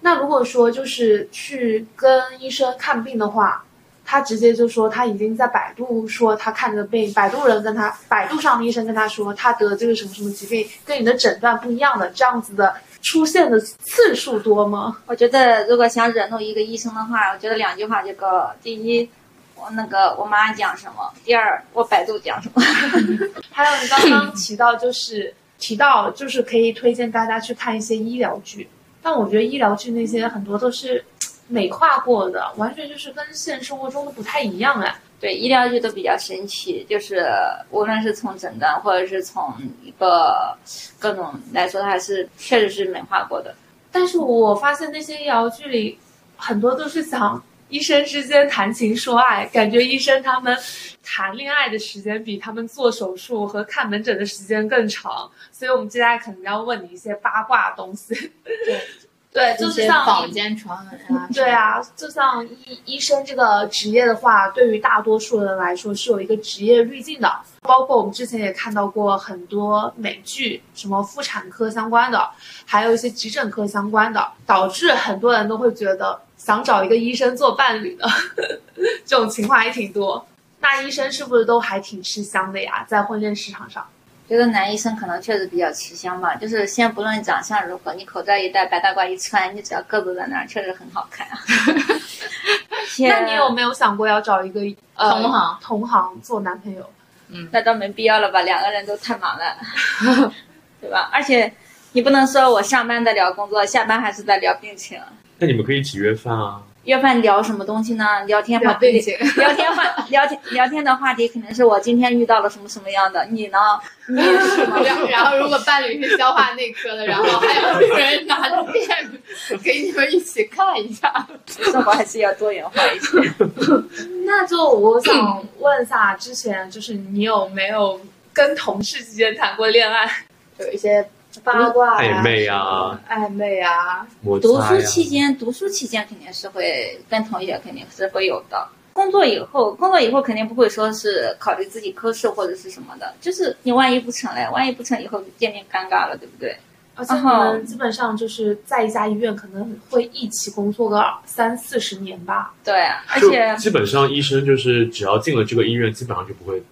那如果说就是去跟医生看病的话，他直接就说他已经在百度说他看着病，百度人跟他百度上的医生跟他说他得这个什么什么疾病，跟你的诊断不一样的，这样子的出现的次数多吗？我觉得如果想惹怒一个医生的话，我觉得两句话就够了。第一，我那个我妈讲什么；第二，我百度讲什么。*laughs* 还有你刚刚提到就是提到就是可以推荐大家去看一些医疗剧，但我觉得医疗剧那些很多都是美化过的，完全就是跟现实生活中的不太一样哎。对，医疗剧都比较神奇，就是无论是从诊断或者是从一个各种来说，它还是确实是美化过的。但是我发现那些医疗剧里很多都是讲医生之间谈情说爱，感觉医生他们谈恋爱的时间比他们做手术和看门诊的时间更长，所以我们接下来可能要问你一些八卦东西。对对，就是像坊间传闻啊，对啊，就像医医生这个职业的话，对于大多数人来说是有一个职业滤镜的。包括我们之前也看到过很多美剧，什么妇产科相关的，还有一些急诊科相关的，导致很多人都会觉得想找一个医生做伴侣的，*laughs* 这种情况还挺多。那医生是不是都还挺吃香的呀？在婚恋市场上？觉得男医生可能确实比较吃香吧，就是先不论长相如何，你口罩一戴，白大褂一穿，你只要个子在那儿，确实很好看啊。*laughs* 那你有没有想过要找一个呃同行同行做男朋友？嗯那倒没必要了吧，两个人都太忙了，*laughs* 对吧？而且你不能说我上班在聊工作，下班还是在聊病情。那你们可以一起约饭啊。约饭聊什么东西呢？聊天话题聊 *laughs* 天话聊天聊天的话题肯定是我今天遇到了什么什么样的，你呢？*laughs* 你是什么？然后然后如果伴侣是消化内科的，然后还有人拿着电给你们一起看一下。生活还是要多元化一些。*laughs* 那就我想问一下，之前就是你有没有跟同事之间谈过恋爱？有一些八卦呀、暧昧啊，暧昧啊，摩读书。期间，读书期间肯定是会跟同学肯定是会有的。工作以后，工作以后肯定不会说是考虑自己科室或者是什么的，就是你万一不成嘞，万一不成以后就见面尴尬了，对不对？而且你们基本上就是在一家医院可能会一起工作个三四十年吧。对，而且基本上医生就是只要进了这个医院，基本上就不会。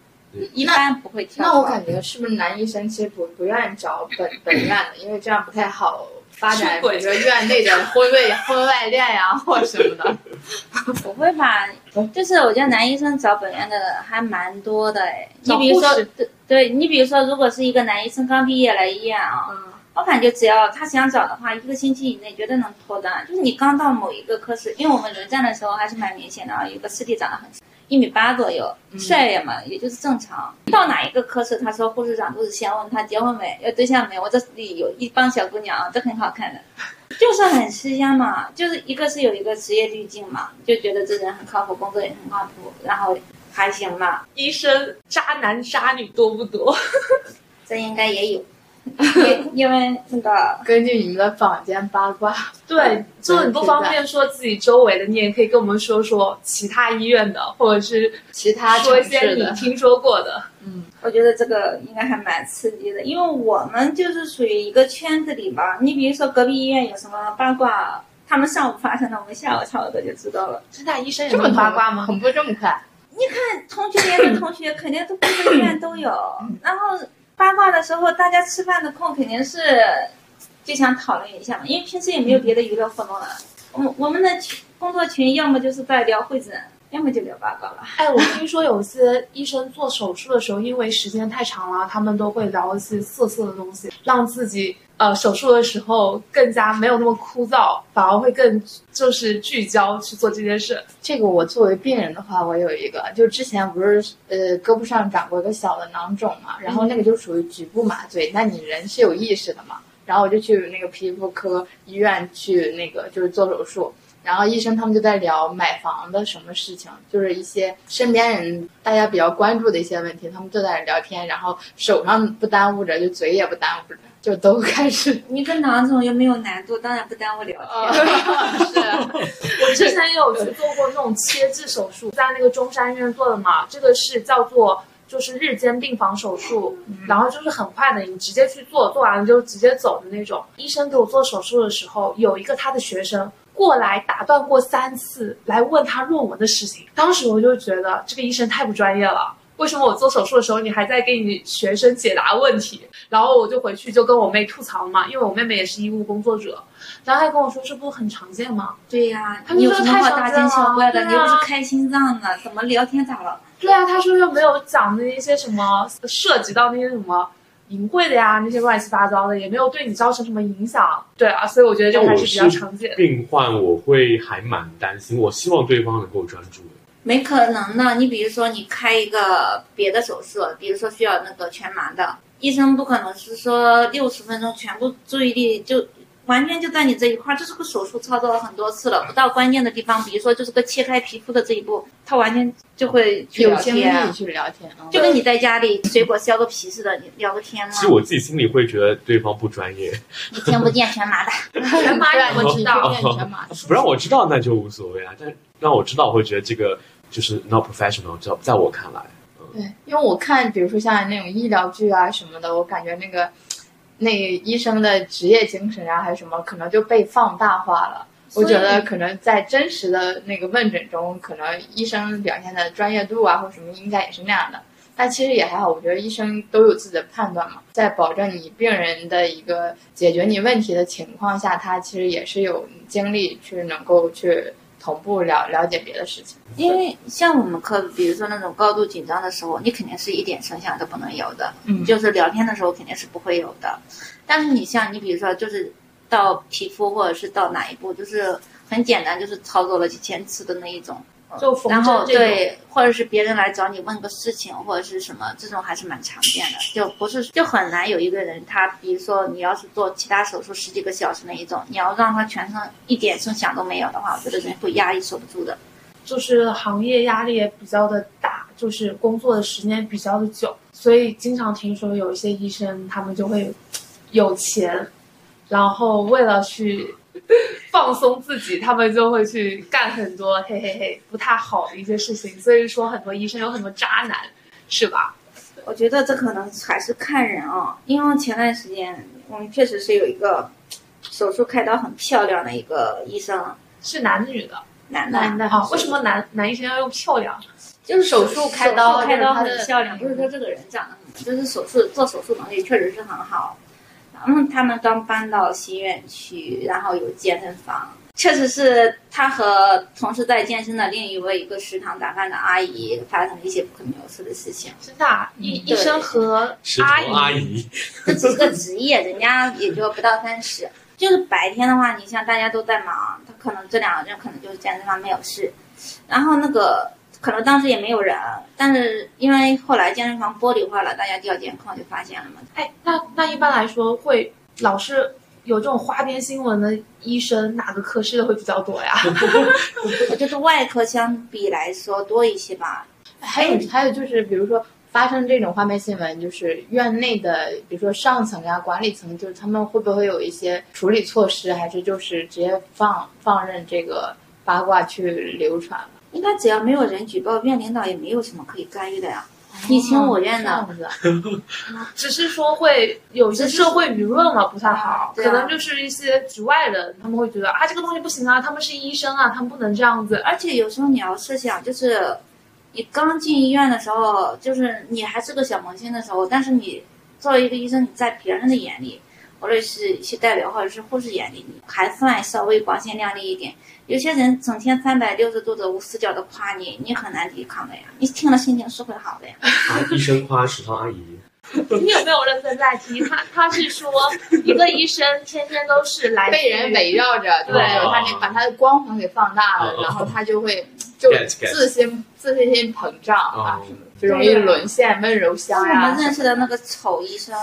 一般不会跳。那我感觉是不是男医生其实不不愿意找本本院的，因为这样不太好发展，比出轨如说院内的婚外 *laughs* 婚外恋呀、或什么的。*laughs* 不会吧？就是我觉得男医生找本院的还蛮多的哎。你比如说，对对，你比如说，如果是一个男医生刚毕业来医院啊，嗯，我感觉只要他想找的话，一个星期以内绝对能脱单。就是你刚到某一个科室，因为我们轮战的时候还是蛮明显的啊，有个师弟长得很一米八左右，帅也嘛，也就是正常。到哪一个科室，他说护士长都是先问他结婚没，有对象没。我这里有一帮小姑娘，都很好看的，就是很吃香嘛。就是一个是有一个职业滤镜嘛，就觉得这人很靠谱，工作也很靠谱，然后还行嘛，医生渣男渣女多不多？*laughs* 这应该也有。*laughs* 因因为那个 *laughs* 根据你们的坊间八卦，*laughs* 对，就你不方便说自己周围的，你也可以跟我们说说其他医院的，或者是其他说一些你听说过的。嗯，我觉得这个应该还蛮刺激的，因为我们就是属于一个圈子里吧。你比如说隔壁医院有什么八卦，他们上午发生的，我们下午差不多就知道了。真的，医生也这么八卦吗？同步这么快？你看同学连的同学肯定都各个医院都有，然后八卦的时候，大家吃饭的空肯定是就想讨论一下嘛，因为平时也没有别的娱乐活动了。我们我们的群工作群要么就是在聊会诊，要么就聊八卦了。哎，我听说有些医生做手术的时候，因为时间太长了，他们都会聊一些色色的东西，让自己呃手术的时候更加没有那么枯燥，反而会更就是聚焦去做这件事。这个我作为病人的话，我有一个，就之前不是呃胳膊上长过一个小的囊肿嘛，然后那个就属于局部麻醉，那你人是有意识的嘛，然后我就去那个皮肤科医院去那个就是做手术，然后医生他们就在聊买房的什么事情，就是一些身边人大家比较关注的一些问题，他们就在聊天，然后手上不耽误着，就嘴也不耽误着，就都开始。*laughs* 你跟囊肿又没有难度，当然不耽误聊天。是啊，*laughs* 我之前也有去做过那种切痣手术，在那个中山医院做的嘛，这个是叫做就是日间病房手术，然后就是很快的，你直接去做，做完了就直接走的那种。医生给我做手术的时候，有一个他的学生过来打断过三次，来问他论文的事情。当时我就觉得这个医生太不专业了。为什么我做手术的时候，你还在给你学生解答问题？然后我就回去就跟我妹吐槽嘛，因为我妹妹也是医务工作者，然后她跟我说这不很常见吗？对呀、他们你有什么说太常好大惊见了小怪的？啊你又不是开心脏的，怎么聊天咋了？对啊，他说又没有讲那一些什么涉及到那些什么淫秽的呀，那些乱七八糟的，也没有对你造成什么影响。对啊，所以我觉得这个还是比较常见的。病患，我会还蛮担心。我希望对方能够专注。没可能的。你比如说，你开一个别的手术，比如说需要那个全麻的，医生不可能是说六十分钟全部注意力就完全就在你这一块儿。这是个手术操作了很多次了，不到关键的地方，比如说就是个切开皮肤的这一步，他完全就会去聊有精力天，去聊天啊。就跟你在家里水果削个皮似的，你聊个天嘛其。实我自己心里会觉得对方不专业，*laughs* 你听不见全麻的，*laughs* 全麻你怎么知道？全麻的不让我知道那就无所谓啊。但让我知道，我会觉得这个就是 not professional，在在我看来。对，因为我看，比如说像那种医疗剧啊什么的，我感觉那个那医生的职业精神啊，还是什么，可能就被放大化了。我觉得可能在真实的那个问诊中，可能医生表现的专业度啊，或者什么，应该也是那样的。但其实也还好，我觉得医生都有自己的判断嘛，在保证你病人的一个解决你问题的情况下，他其实也是有精力去能够去同步了了解别的事情。因为像我们科，比如说那种高度紧张的时候，你肯定是一点声响都不能有的，嗯就是聊天的时候肯定是不会有的。但是你像你比如说，就是到皮肤或者是到哪一步，就是很简单，就是操作了几千次的那一种。就缝然后对，或者是别人来找你问个事情或者是什么，这种还是蛮常见的，就不是就很难有一个人他，比如说你要是做其他手术十几个小时那一种，你要让他全身一点声响都没有的话，我觉得人会压抑受不住的。就是行业压力也比较的大，就是工作的时间比较的久，所以经常听说有一些医生他们就会有钱，然后为了去 *laughs* 放松自己，他们就会去干很多嘿嘿嘿不太好的一些事情。所以说很多医生有很多渣男，是吧？我觉得这可能还是看人啊，因为前段时间我们确实是有一个手术开刀很漂亮的一个医生，是男的女的？男的，男的啊，为什么男男医生要用漂亮？就是手术开刀开刀很漂亮，不是说这个人长得很，就是手术做手术能力确实是很好。然后他们刚搬到新院区，然后有健身房，确实是他和同时在健身的另一位一个食堂打饭的阿姨发生了一些不可描述的事情。真的啊，医医生和阿姨阿姨，这只是个职业，人家也就不到三十。就是白天的话，你像大家都在忙，他可能这两个人可能就是健身房没有事，然后那个可能当时也没有人，但是因为后来健身房玻璃化了，大家调监控就发现了嘛。哎，那那一般来说会老是有这种花边新闻的医生，哪个科室的会比较多呀？*laughs* 我觉得外科相比来说多一些吧。还有还有就是，比如说发生这种花边新闻，就是院内的，比如说上层呀、管理层，就是他们会不会有一些处理措施，还是就是直接放放任这个八卦去流传了？应该只要没有人举报，院领导也没有什么可以干预的呀。你情我愿的，*laughs* 只是说会有一些社会舆论嘛不太好，可能就是一些局外人，他们会觉得啊这个东西不行啊，他们是医生啊，他们不能这样子。而且有时候你要设想，就是你刚进医院的时候，就是你还是个小萌新的时候，但是你作为一个医生，你在别人的眼里，无论是一些代表或者是护士眼里，你还算稍微光鲜亮丽一点。有些人整天三百六十度的无死角的夸你，你很难抵抗的呀。你听了心情是会好的呀。*laughs* 啊，医生夸食堂阿姨，*laughs* 你有没有认真在听？他他是说一个医生天天都是来被人围绕着，对对他那把他的光环给放大了，哦然后他就会就自信自信心膨胀啊就容易沦陷温柔乡我们。认识的那个丑医生，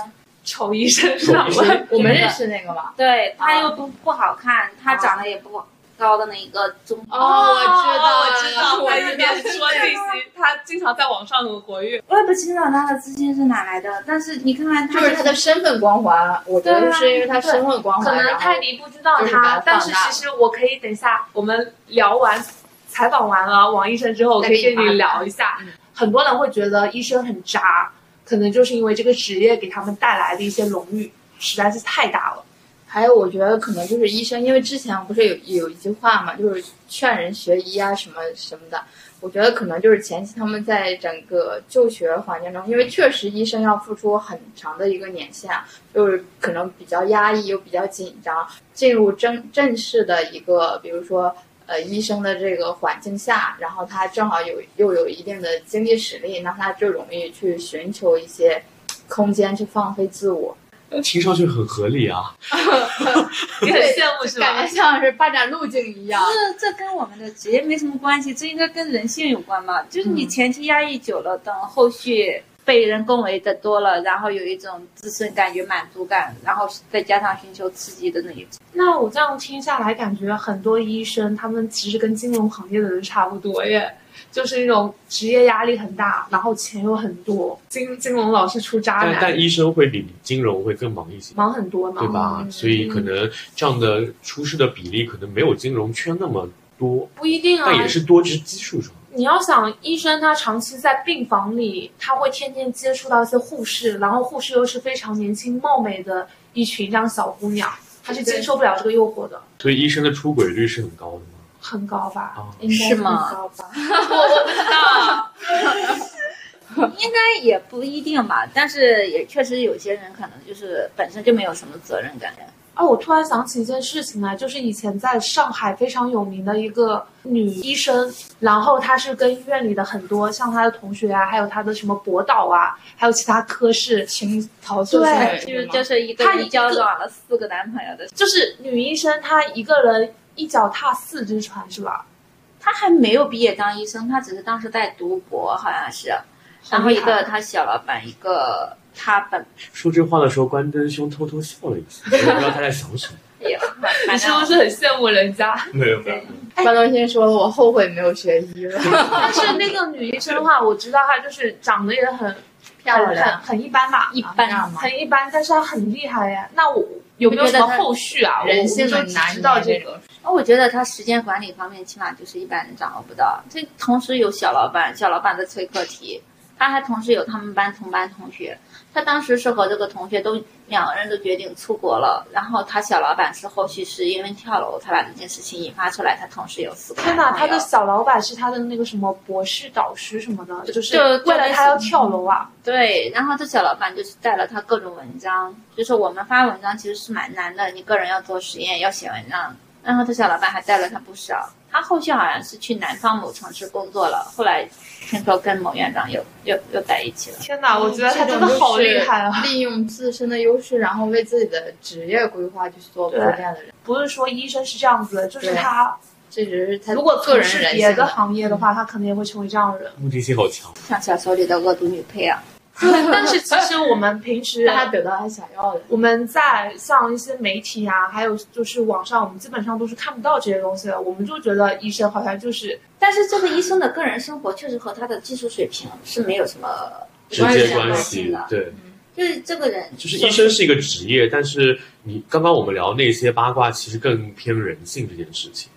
丑医生是吧丑医？生 *laughs* 我们认识那个吗？对他又不不好看，他长得也不高的那一个中哦我知道我知道，我一边说信息，他经常在网上很活跃。我也不清楚他的资金是哪来的，但是你看看他就是他的身份光环，我觉得是因为他身份光环，可能泰迪不知道他，但是其实我可以等一下我们聊完采访完了王医生之后，我可以跟你聊一下。嗯很多人会觉得医生很渣，可能就是因为这个职业给他们带来的一些荣誉实在是太大了。还有，我觉得可能就是医生，因为之前不是有有一句话嘛，就是劝人学医啊，什么什么的。我觉得可能就是前期他们在整个就学环境中，因为确实医生要付出很长的一个年限，就是可能比较压抑又比较紧张，进入正正式的一个，比如说呃医生的这个环境下，然后他正好有又有一定的经济实力，那他就容易去寻求一些空间去放飞自我。*laughs* 听上去很合理啊。*laughs* 你很羡慕是吧？感觉像是发展路径一样。这 *laughs* 这跟我们的职业没什么关系，这应该跟人性有关嘛。就是你前期压抑久了，等后续被人恭维的多了，然后有一种自身感觉满足感，然后再加上寻求刺激的那一种。那我这样听下来，感觉很多医生他们其实跟金融行业的人差不多耶。就是那种职业压力很大，然后钱又很多，金金融老是出渣男，但医生会比金融会更忙一些，忙很多呢，对吧？所以可能这样的出事的比例可能没有金融圈那么多，不一定啊，但也是多，只是基数上。你要想，医生他长期在病房里，他会天天接触到一些护士，然后护士又是非常年轻貌美的一群这样小姑娘，他是接受不了这个诱惑的。所以医生的出轨率是很高的吗？很高吧？是吗？高吧？我不知道，应该也不一定吧。但是也确实有些人可能就是本身就没有什么责任感。啊，我突然想起一件事情来，就是以前在上海非常有名的一个女医生，然后她是跟医院里的很多像她的同学啊，还有她的什么博导啊，还有其他科室情桃色对，就是就是一个一交往了四个男朋友的，就是女医生她一个人。一脚踏四只船是吧？他还没有毕业当医生，他只是当时在读博，好像是。然后一个他小老板，一个他本。说这话的时候，关灯兄偷偷笑了一下，*laughs* 不知道他在想什么。你是不是很羡慕人家？没有没有。关灯兄说：“我后悔没有学医了。”但是那个女医生的话，我知道她就是长得也很漂亮，很很一般吧？一般，很一般，但是她很厉害呀。那我有没有什么后续啊？人性的难知道这个。那我觉得他时间管理方面，起码就是一般人掌握不到。这同时有小老板，小老板的催课题，他还同时有他们班同班同学。他当时是和这个同学都两个人都决定出国了，然后他小老板是后续是因为跳楼才把这件事情引发出来。他同时有四个。天哪，他的小老板是他的那个什么博士导师什么的，就是为了他要跳楼啊。对，然后这小老板就是带了他各种文章，就是我们发文章其实是蛮难的，你个人要做实验，要写文章。然后这小老板还带了他不少，他后续好像是去南方某城市工作了，后来听说跟某院长又又又在一起了。天哪，我觉得他真的好厉害啊！利用自身的优势，然后为自己的职业规划去做铺垫的人。不是说医生是这样子的，就是他，这只是他如果个人别的行业的话，他可能也会成为这样的人。目的性好强，像小说里的恶毒女配啊。*laughs* 但是其实我们平时他得到他想要的，我们在像一些媒体啊，还有就是网上，我们基本上都是看不到这些东西的。我们就觉得医生好像就是，但是这个医生的个人生活确实和他的技术水平是没有什么直接关系的。对，就是这个人，就是医生是一个职业，但是你刚刚我们聊那些八卦，其实更偏人性这件事情。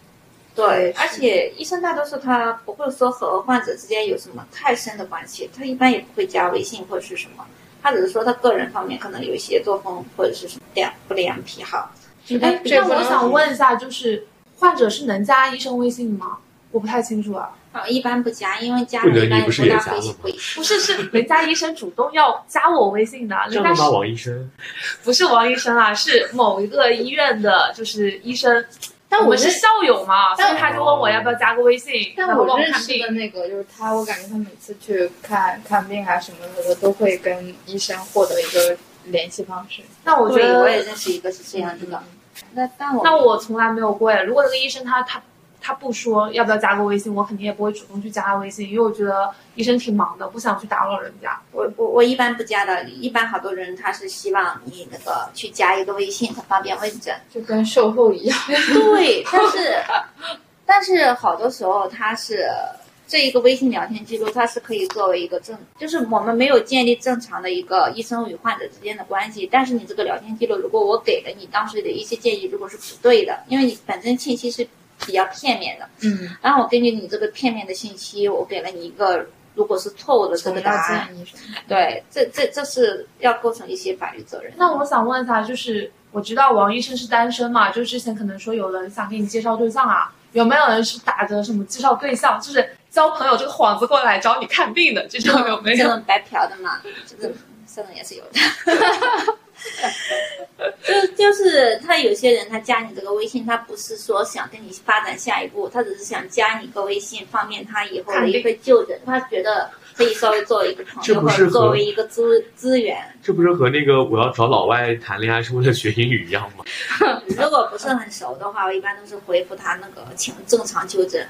对，而且医生大多数他不会说和患者之间有什么太深的关系，他一般也不会加微信或者是什么，他只是说他个人方面可能有一些作风或者是什么良不良癖好。哎，那我想问一下，就是患者是能加医生微信吗？我不太清楚啊。啊，一般不加，因为加一般不加微信？*laughs* *laughs* 不是，是人家医生主动要加我微信的。真的吗？王医生？不是王医生啊，是某一个医院的，就是医生。但我是校友嘛，所以他就问我要不要加个微信。但我认识的那个就是他，我感觉他每次去看看病啊什么的，都会跟医生获得一个联系方式。那我觉得我也认识一个是这样子的。那但我那我从来没有过呀。如果那个医生他他。他不说要不要加个微信，我肯定也不会主动去加他微信，因为我觉得医生挺忙的，不想去打扰人家。我我我一般不加的，一般好多人他是希望你那个去加一个微信，他方便问诊，就跟售后一样。*laughs* 对，但是但是好多时候他是这一个微信聊天记录，它是可以作为一个正，就是我们没有建立正常的一个医生与患者之间的关系，但是你这个聊天记录，如果我给了你当时的一些建议，如果是不对的，因为你本身信息是。比较片面的，嗯，然后我根据你这个片面的信息，我给了你一个，如果是错误的这个答案，对，这这这是要构成一些法律责任。那我想问一下，就是我知道王医生是单身嘛，就之前可能说有人想给你介绍对象啊，有没有人是打着什么介绍对象，就是交朋友这个幌子过来找你看病的这种有没有？这种白嫖的嘛，这个这种也是有的。*laughs* *laughs* 就就是他有些人他加你这个微信，他不是说想跟你发展下一步，他只是想加你个微信，方便他以后的一个就诊，他觉得可以稍微作为一个朋友或者作为一个资资源。这不是和那个我要找老外谈恋爱是为了学英语一样吗？*laughs* 如果不是很熟的话，我一般都是回复他那个请正常就诊。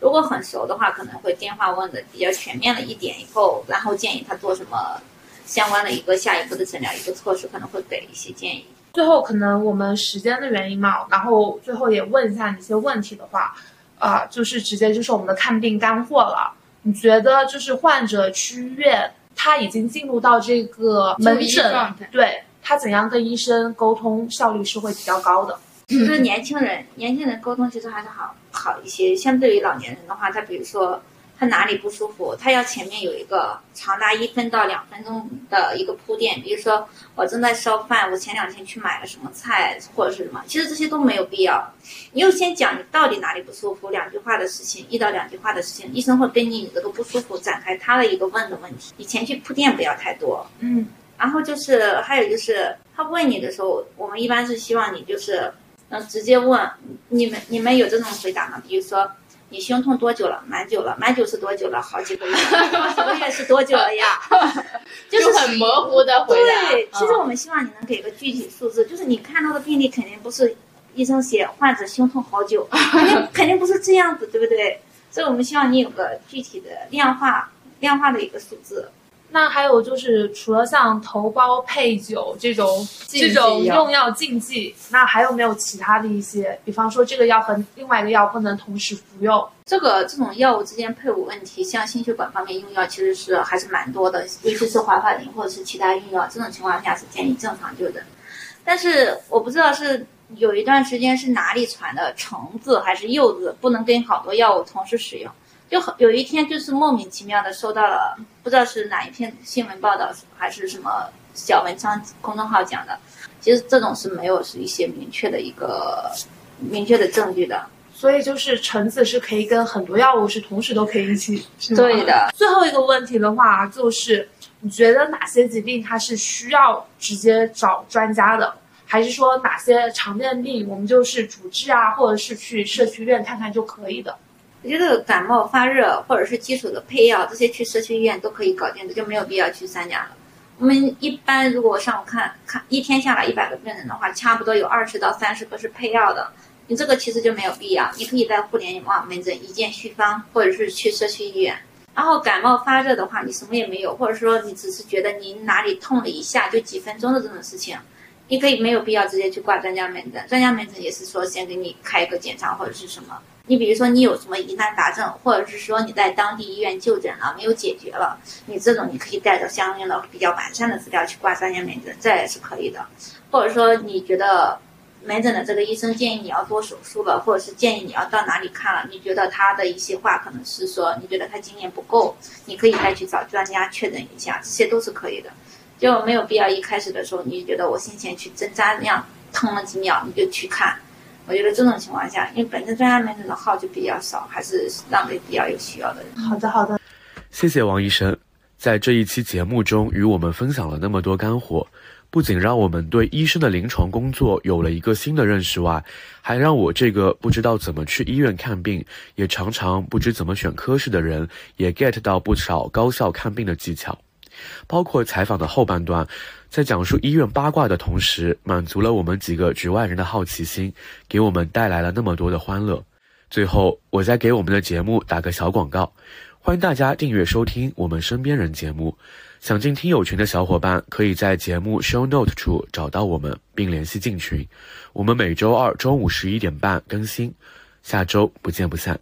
如果很熟的话，可能会电话问的比较全面了一点，以后然后建议他做什么相关的一个下一步的诊疗一个措施，可能会给一些建议。最后可能我们时间的原因嘛，然后最后也问一下你一些问题的话，啊、就是直接就是我们的看病干货了。你觉得就是患者去医院，他已经进入到这个门诊状态，对他怎样跟医生沟通效率是会比较高的。就是年轻人，年轻人沟通其实还是好好一些。相对于老年人的话，他比如说他哪里不舒服，他要前面有一个长达一分到两分钟的一个铺垫。比如说我正在烧饭，我前两天去买了什么菜或者是什么，其实这些都没有必要。你就先讲你到底哪里不舒服，两句话的事情，一到两句话的事情，医生会根据你这个不舒服展开他的一个问的问题。你前期铺垫不要太多。嗯，然后就是还有就是他问你的时候，我们一般是希望你就是呃直接问你们你们有这种回答吗？比如说你胸痛多久了？蛮久了，蛮久是多久了？好几个月，好 *laughs* 几个月是多久了呀？*laughs* 就是很模糊的回答。对，其实嗯我们希望你能给个具体数字，就是你看到的病例肯定不是医生写患者胸痛好久，*laughs* 肯定肯定不是这样子，对不对？所以我们希望你有个具体的量化量化的一个数字。那还有就是除了像头孢配酒这种这种用药禁忌，那还有没有其他的一些？比方说这个药和另外一个药不能同时服用。这个这种药物之间配伍问题，像心血管方面用药其实是还是蛮多的，尤其是华法林或者是其他用药，这种情况下是建议正常就诊。但是我不知道是有一段时间是哪里传的橙子还是柚子，不能跟好多药物同时使用。就很有一天就是莫名其妙的收到了，不知道是哪一篇新闻报道还是什么小文章公众号讲的，其实这种是没有是一些明确的一个明确的证据的。所以就是橙子是可以跟很多药物是同时都可以一起。是对的。最后一个问题的话，就是你觉得哪些疾病它是需要直接找专家的，还是说哪些常见病我们就是主治啊，或者是去社区医院看看就可以的？我觉得感冒发热或者是基础的配药，这些去社区医院都可以搞定的，就没有必要去三甲了。我们一般如果上午看看一天下来一百个病人的话，差不多有二十到三十个是配药的，你这个其实就没有必要。你可以在互联网门诊一键续方，或者是去社区医院。然后感冒发热的话，你什么也没有，或者说你只是觉得你哪里痛了一下，就几分钟的这种事情，你可以没有必要直接去挂专家门诊。专家门诊也是说先给你开一个检查或者是什么。你比如说你有什么疑难杂症，或者是说你在当地医院就诊了没有解决了，你这种你可以带着相应的比较完善的资料去挂专家门诊，这也是可以的。或者说你觉得门诊的这个医生建议你要做手术了，或者是建议你要到哪里看了，你觉得他的一些话可能是说你觉得他经验不够，你可以再去找专家确诊一下，这些都是可以的。就没有必要一开始的时候你觉得我先前去针扎那样疼了几秒你就去看。我觉得这种情况下，因为本身专家门诊的号就比较少，还是让给比较有需要的人。好的，好的。谢谢王医生，在这一期节目中与我们分享了那么多干货，不仅让我们对医生的临床工作有了一个新的认识外，还让我这个不知道怎么去医院看病，也常常不知怎么选科室的人，也 get 到不少高效看病的技巧。包括采访的后半段，在讲述医院八卦的同时，满足了我们几个局外人的好奇心，给我们带来了那么多的欢乐。最后，我再给我们的节目打个小广告，欢迎大家订阅收听我们身边人节目。想进听友群的小伙伴，可以在节目 show note 处找到我们，并联系进群。我们每周二中午十一点半更新，下周不见不散。